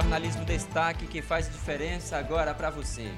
jornalismo destaque que faz diferença agora para você.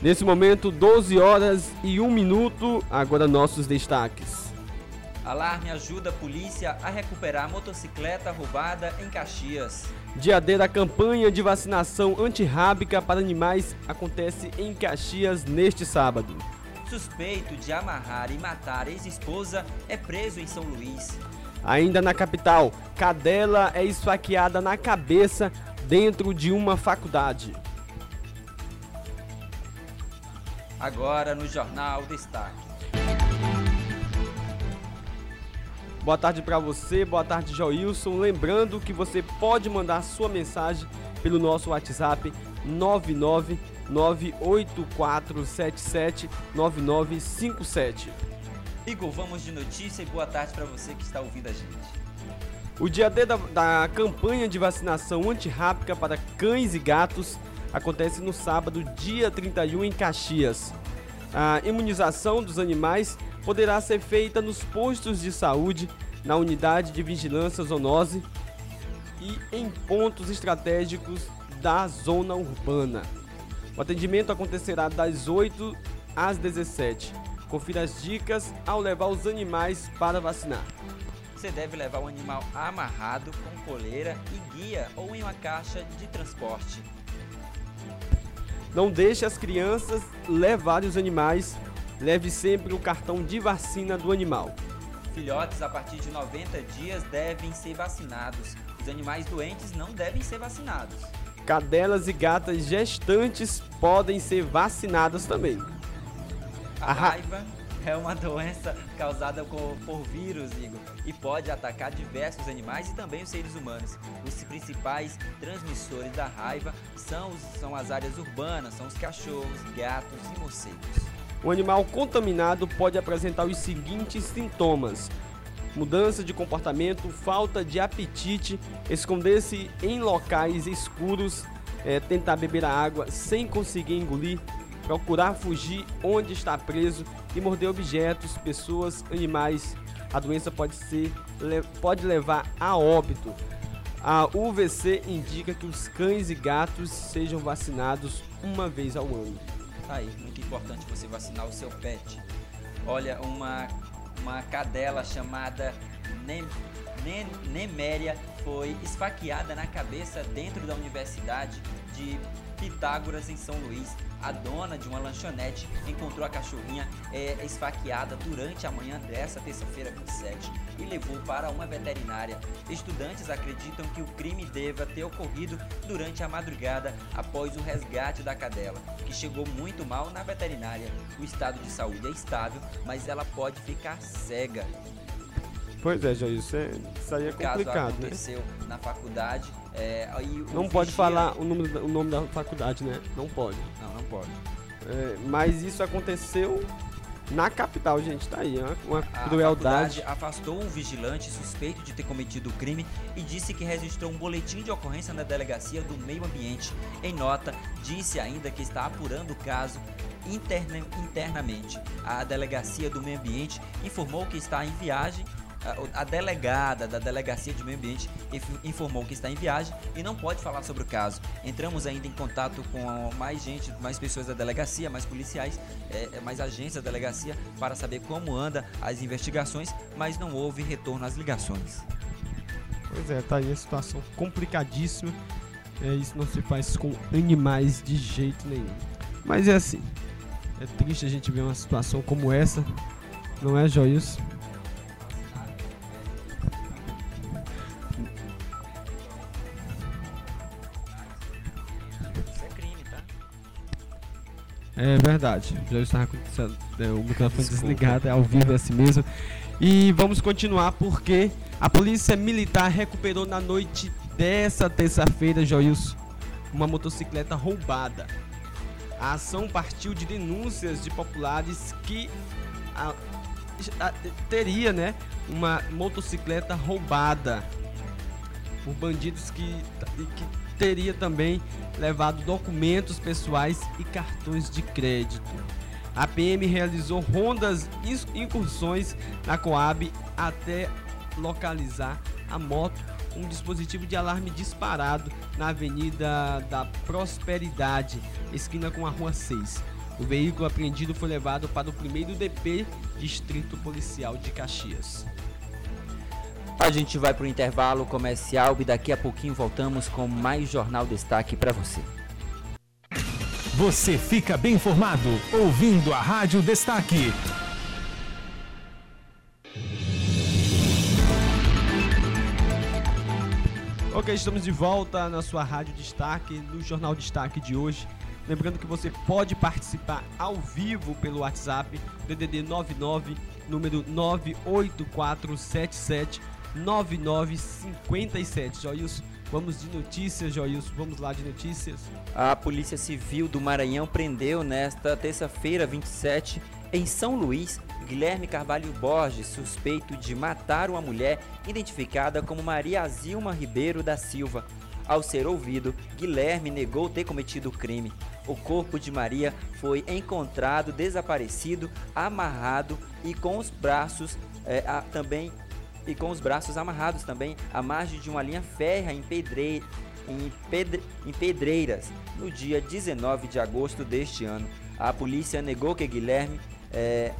Nesse momento, 12 horas e 1 minuto, agora nossos destaques. Alarme ajuda a polícia a recuperar a motocicleta roubada em Caxias. Dia D da campanha de vacinação antirrábica para animais acontece em Caxias neste sábado. Suspeito de amarrar e matar ex-esposa é preso em São Luís. Ainda na capital, cadela é esfaqueada na cabeça dentro de uma faculdade. Agora no Jornal Destaque. Boa tarde para você, boa tarde Joilson. Lembrando que você pode mandar sua mensagem pelo nosso WhatsApp 99984779957. Igor, vamos de notícia e boa tarde para você que está ouvindo a gente. O dia D da, da campanha de vacinação antirrábica para cães e gatos acontece no sábado, dia 31, em Caxias. A imunização dos animais poderá ser feita nos postos de saúde, na unidade de vigilância zoonose e em pontos estratégicos da zona urbana. O atendimento acontecerá das 8 às 17. Confira as dicas ao levar os animais para vacinar. Você deve levar o animal amarrado com coleira e guia ou em uma caixa de transporte. Não deixe as crianças levarem os animais. Leve sempre o cartão de vacina do animal. Filhotes a partir de 90 dias devem ser vacinados. Os animais doentes não devem ser vacinados. Cadelas e gatas gestantes podem ser vacinadas também. A raiva é uma doença causada por vírus, Igor, e pode atacar diversos animais e também os seres humanos. Os principais transmissores da raiva são, são as áreas urbanas, são os cachorros, gatos e morcegos. O animal contaminado pode apresentar os seguintes sintomas: mudança de comportamento, falta de apetite, esconder-se em locais escuros, é, tentar beber a água sem conseguir engolir, procurar fugir onde está preso e morder objetos, pessoas, animais. A doença pode, ser, pode levar a óbito. A UVC indica que os cães e gatos sejam vacinados uma vez ao ano. Tá aí, muito importante você vacinar o seu pet. Olha, uma, uma cadela chamada Nem, Nem, Neméria foi esfaqueada na cabeça dentro da Universidade de Pitágoras, em São Luís. A dona de uma lanchonete encontrou a cachorrinha é, esfaqueada durante a manhã dessa terça-feira 27 e levou para uma veterinária. Estudantes acreditam que o crime deva ter ocorrido durante a madrugada após o resgate da cadela, que chegou muito mal na veterinária. O estado de saúde é estável, mas ela pode ficar cega. Pois é, Jair, isso, é, isso aí é complicado, caso né? aconteceu né? na faculdade. É, não pode falar o nome, o nome da faculdade, né? Não pode. Não, não pode. É, mas isso aconteceu na capital, gente. Tá aí, uma, a crueldade. Afastou um vigilante suspeito de ter cometido o crime e disse que registrou um boletim de ocorrência na delegacia do meio ambiente. Em nota, disse ainda que está apurando o caso interna, internamente. A delegacia do meio ambiente informou que está em viagem a delegada da Delegacia de Meio Ambiente informou que está em viagem e não pode falar sobre o caso. Entramos ainda em contato com mais gente, mais pessoas da delegacia, mais policiais, é, é, mais agentes da delegacia para saber como anda as investigações, mas não houve retorno às ligações. Pois é, tá aí a situação complicadíssima. É, isso não se faz com animais de jeito nenhum. Mas é assim. É triste a gente ver uma situação como essa. Não é, Joilson? É verdade. Já estava acontecendo. É, o microfone desligado, é ao vivo é assim mesmo. E vamos continuar porque a polícia militar recuperou na noite dessa terça-feira, Joilson, uma motocicleta roubada. A ação partiu de denúncias de populares que a, a, teria, né, uma motocicleta roubada por bandidos que, que teria também levado documentos pessoais e cartões de crédito. A PM realizou rondas incursões na Coab até localizar a moto um dispositivo de alarme disparado na Avenida da Prosperidade, esquina com a Rua 6. O veículo apreendido foi levado para o primeiro DP, Distrito Policial de Caxias. A gente vai para o intervalo comercial e daqui a pouquinho voltamos com mais Jornal Destaque para você. Você fica bem informado ouvindo a Rádio Destaque. Ok, estamos de volta na sua Rádio Destaque, no Jornal Destaque de hoje. Lembrando que você pode participar ao vivo pelo WhatsApp DDD 99 número 98477 9957. Joilson, vamos de notícias, Joilson, vamos lá de notícias. A Polícia Civil do Maranhão prendeu nesta terça-feira, 27, em São Luís, Guilherme Carvalho Borges, suspeito de matar uma mulher identificada como Maria Zilma Ribeiro da Silva. Ao ser ouvido, Guilherme negou ter cometido o crime. O corpo de Maria foi encontrado desaparecido, amarrado e com os braços é, a, também e com os braços amarrados também à margem de uma linha férrea em, em, pedre, em pedreiras no dia 19 de agosto deste ano. A polícia negou que Guilherme é,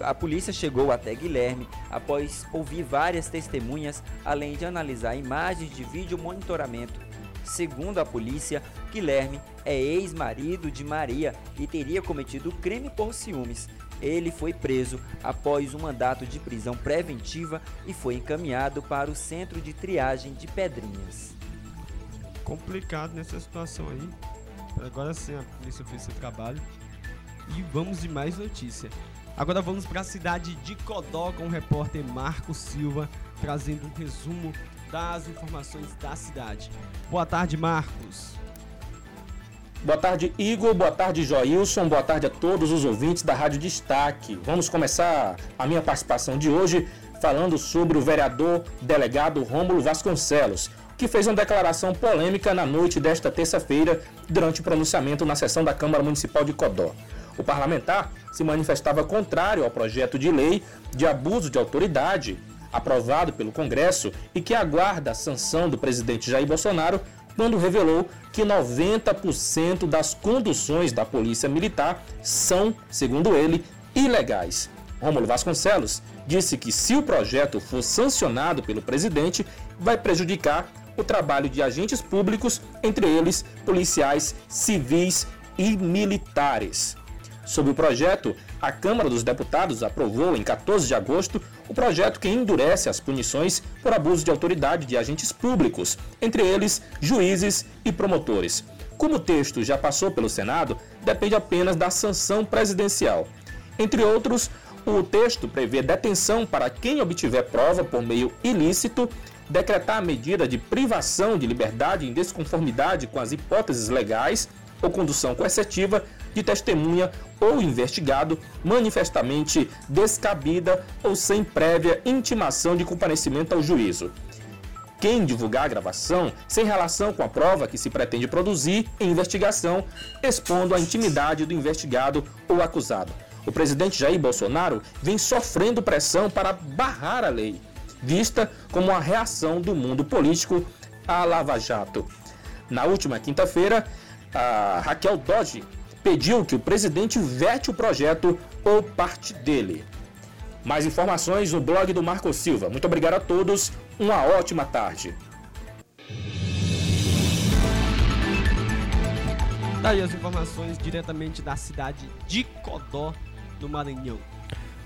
a polícia chegou até Guilherme após ouvir várias testemunhas, além de analisar imagens de vídeo monitoramento. Segundo a polícia, Guilherme é ex-marido de Maria e teria cometido crime por ciúmes. Ele foi preso após um mandato de prisão preventiva e foi encaminhado para o centro de triagem de Pedrinhas. Complicado nessa situação aí. Agora sim a polícia fez seu trabalho. E vamos de mais notícia. Agora vamos para a cidade de Codó com o repórter Marco Silva trazendo um resumo das informações da cidade. Boa tarde, Marcos. Boa tarde, Igor. Boa tarde, Joilson. Boa tarde a todos os ouvintes da Rádio Destaque. Vamos começar a minha participação de hoje falando sobre o vereador delegado Rômulo Vasconcelos, que fez uma declaração polêmica na noite desta terça-feira durante o pronunciamento na sessão da Câmara Municipal de Codó. O parlamentar se manifestava contrário ao projeto de lei de abuso de autoridade aprovado pelo Congresso e que aguarda a sanção do presidente Jair Bolsonaro quando revelou que 90% das conduções da Polícia Militar são, segundo ele, ilegais. Rômulo Vasconcelos disse que se o projeto for sancionado pelo presidente, vai prejudicar o trabalho de agentes públicos, entre eles policiais, civis e militares. Sobre o projeto, a Câmara dos Deputados aprovou em 14 de agosto o projeto que endurece as punições por abuso de autoridade de agentes públicos, entre eles juízes e promotores. Como o texto já passou pelo Senado, depende apenas da sanção presidencial. Entre outros, o texto prevê detenção para quem obtiver prova por meio ilícito, decretar a medida de privação de liberdade em desconformidade com as hipóteses legais ou condução coercitiva de testemunha ou investigado manifestamente descabida ou sem prévia intimação de comparecimento ao juízo. Quem divulgar a gravação sem relação com a prova que se pretende produzir em investigação, expondo a intimidade do investigado ou acusado. O presidente Jair Bolsonaro vem sofrendo pressão para barrar a lei, vista como uma reação do mundo político à Lava Jato. Na última quinta-feira, a Raquel Dodge pediu que o presidente vete o projeto ou parte dele. Mais informações no blog do Marco Silva. Muito obrigado a todos, uma ótima tarde. Daí as informações diretamente da cidade de Codó, no Maranhão.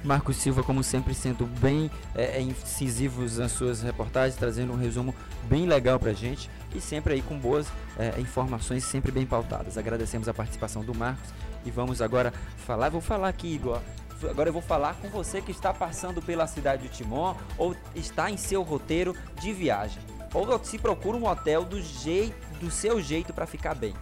Marcos Silva, como sempre, sendo bem é, é incisivos nas suas reportagens, trazendo um resumo bem legal pra gente e sempre aí com boas é, informações, sempre bem pautadas. Agradecemos a participação do Marcos e vamos agora falar. Vou falar aqui, Igor. Agora eu vou falar com você que está passando pela cidade de Timon ou está em seu roteiro de viagem. Ou se procura um hotel do, jeito, do seu jeito para ficar bem.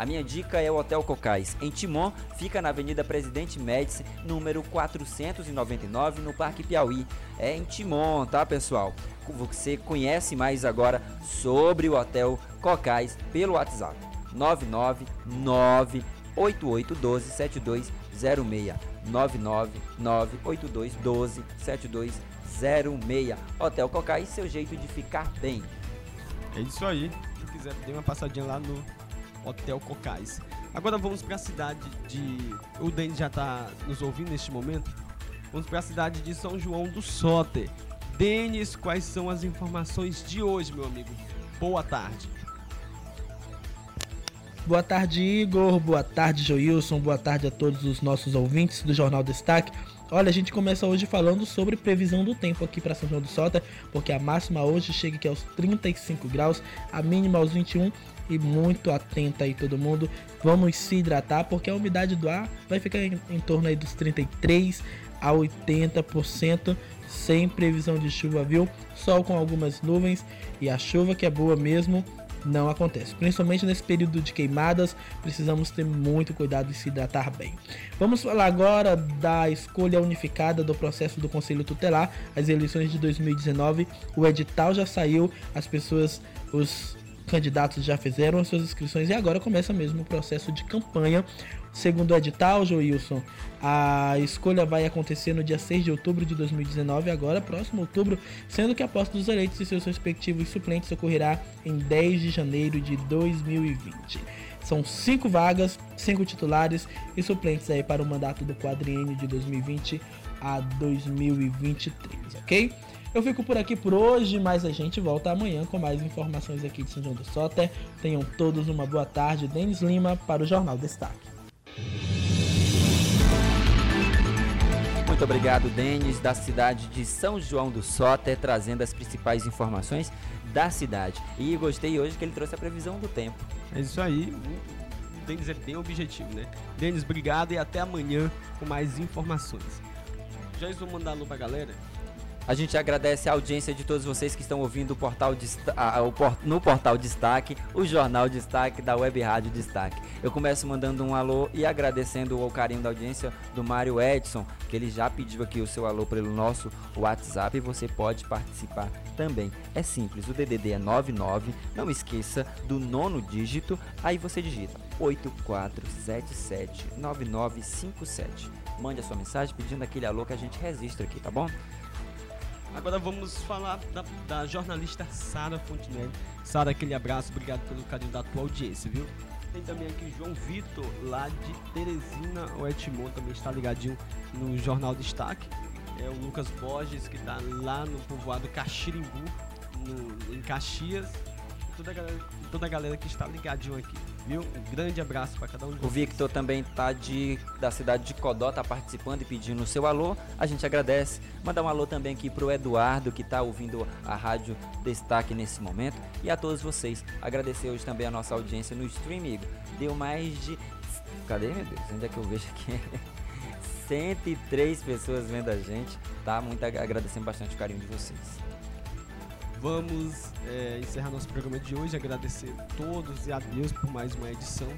A minha dica é o Hotel Cocais. Em Timon, fica na Avenida Presidente Médici, número 499, no Parque Piauí. É em Timon, tá, pessoal? Você conhece mais agora sobre o Hotel Cocais pelo WhatsApp. 999 8812 7206 999 7206 Hotel Cocais, seu jeito de ficar bem. É isso aí. Se quiser, dê uma passadinha lá no Hotel Cocais. Agora vamos para a cidade de. O Denis já está nos ouvindo neste momento. Vamos para a cidade de São João do Soter. Denis, quais são as informações de hoje, meu amigo? Boa tarde. Boa tarde, Igor. Boa tarde, Joilson. Boa tarde a todos os nossos ouvintes do Jornal Destaque. Olha, a gente começa hoje falando sobre previsão do tempo aqui para São João do Sota, porque a máxima hoje chega aqui aos 35 graus, a mínima aos 21 e muito atenta aí todo mundo. Vamos se hidratar porque a umidade do ar vai ficar em, em torno aí dos 33 a 80%, sem previsão de chuva, viu? Sol com algumas nuvens e a chuva que é boa mesmo não acontece. Principalmente nesse período de queimadas, precisamos ter muito cuidado e se hidratar bem. Vamos falar agora da escolha unificada do processo do Conselho Tutelar, as eleições de 2019. O edital já saiu, as pessoas, os candidatos já fizeram as suas inscrições e agora começa mesmo o processo de campanha. Segundo o edital, Joilson, a escolha vai acontecer no dia 6 de outubro de 2019, agora próximo outubro, sendo que a posse dos eleitos e seus respectivos suplentes ocorrerá em 10 de janeiro de 2020. São cinco vagas, cinco titulares e suplentes aí para o mandato do quadriênio de 2020 a 2023, ok? Eu fico por aqui por hoje, mas a gente volta amanhã com mais informações aqui de São João do Soter. Tenham todos uma boa tarde. Denis Lima para o Jornal Destaque. Muito obrigado, Denis, da cidade de São João do Soter, trazendo as principais informações da cidade. E gostei hoje que ele trouxe a previsão do tempo. É isso aí. O Denis é bem objetivo, né? Denis, obrigado e até amanhã com mais informações. Já estou mandando alô pra galera? A gente agradece a audiência de todos vocês que estão ouvindo o portal no portal Destaque, o jornal Destaque da Web Rádio Destaque. Eu começo mandando um alô e agradecendo o carinho da audiência do Mário Edson, que ele já pediu aqui o seu alô pelo nosso WhatsApp e você pode participar também. É simples, o DDD é 99, não esqueça do nono dígito, aí você digita 84779957. Mande a sua mensagem pedindo aquele alô que a gente registra aqui, tá bom? Agora vamos falar da, da jornalista Sara Fontenelle. Sara, aquele abraço, obrigado pelo carinho da tua audiência, viu? Tem também aqui João Vitor, lá de Teresina, o Etmon também está ligadinho no Jornal Destaque. É o Lucas Borges, que está lá no povoado Caxirimbu, no, em Caxias. Toda a, galera, toda a galera que está ligadinho aqui viu? Um grande abraço para cada um de O Victor também tá de da cidade de Codó, tá participando e pedindo o seu alô. A gente agradece. Mandar um alô também aqui pro Eduardo que tá ouvindo a rádio Destaque nesse momento e a todos vocês. Agradecer hoje também a nossa audiência no stream, Igor. Deu mais de Cadê, meu Deus? Onde é que eu vejo aqui? 103 pessoas vendo a gente, tá? Muito agradecendo bastante o carinho de vocês. Vamos é, encerrar nosso programa de hoje, agradecer a todos e a Deus por mais uma edição.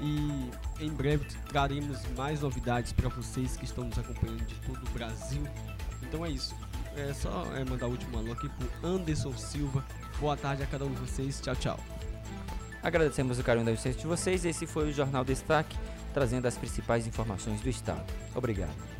E em breve traremos mais novidades para vocês que estão nos acompanhando de todo o Brasil. Então é isso. É só é, mandar o último alô aqui pro Anderson Silva. Boa tarde a cada um de vocês. Tchau, tchau. Agradecemos o carinho da audiência de vocês. Esse foi o Jornal Destaque, trazendo as principais informações do Estado. Obrigado.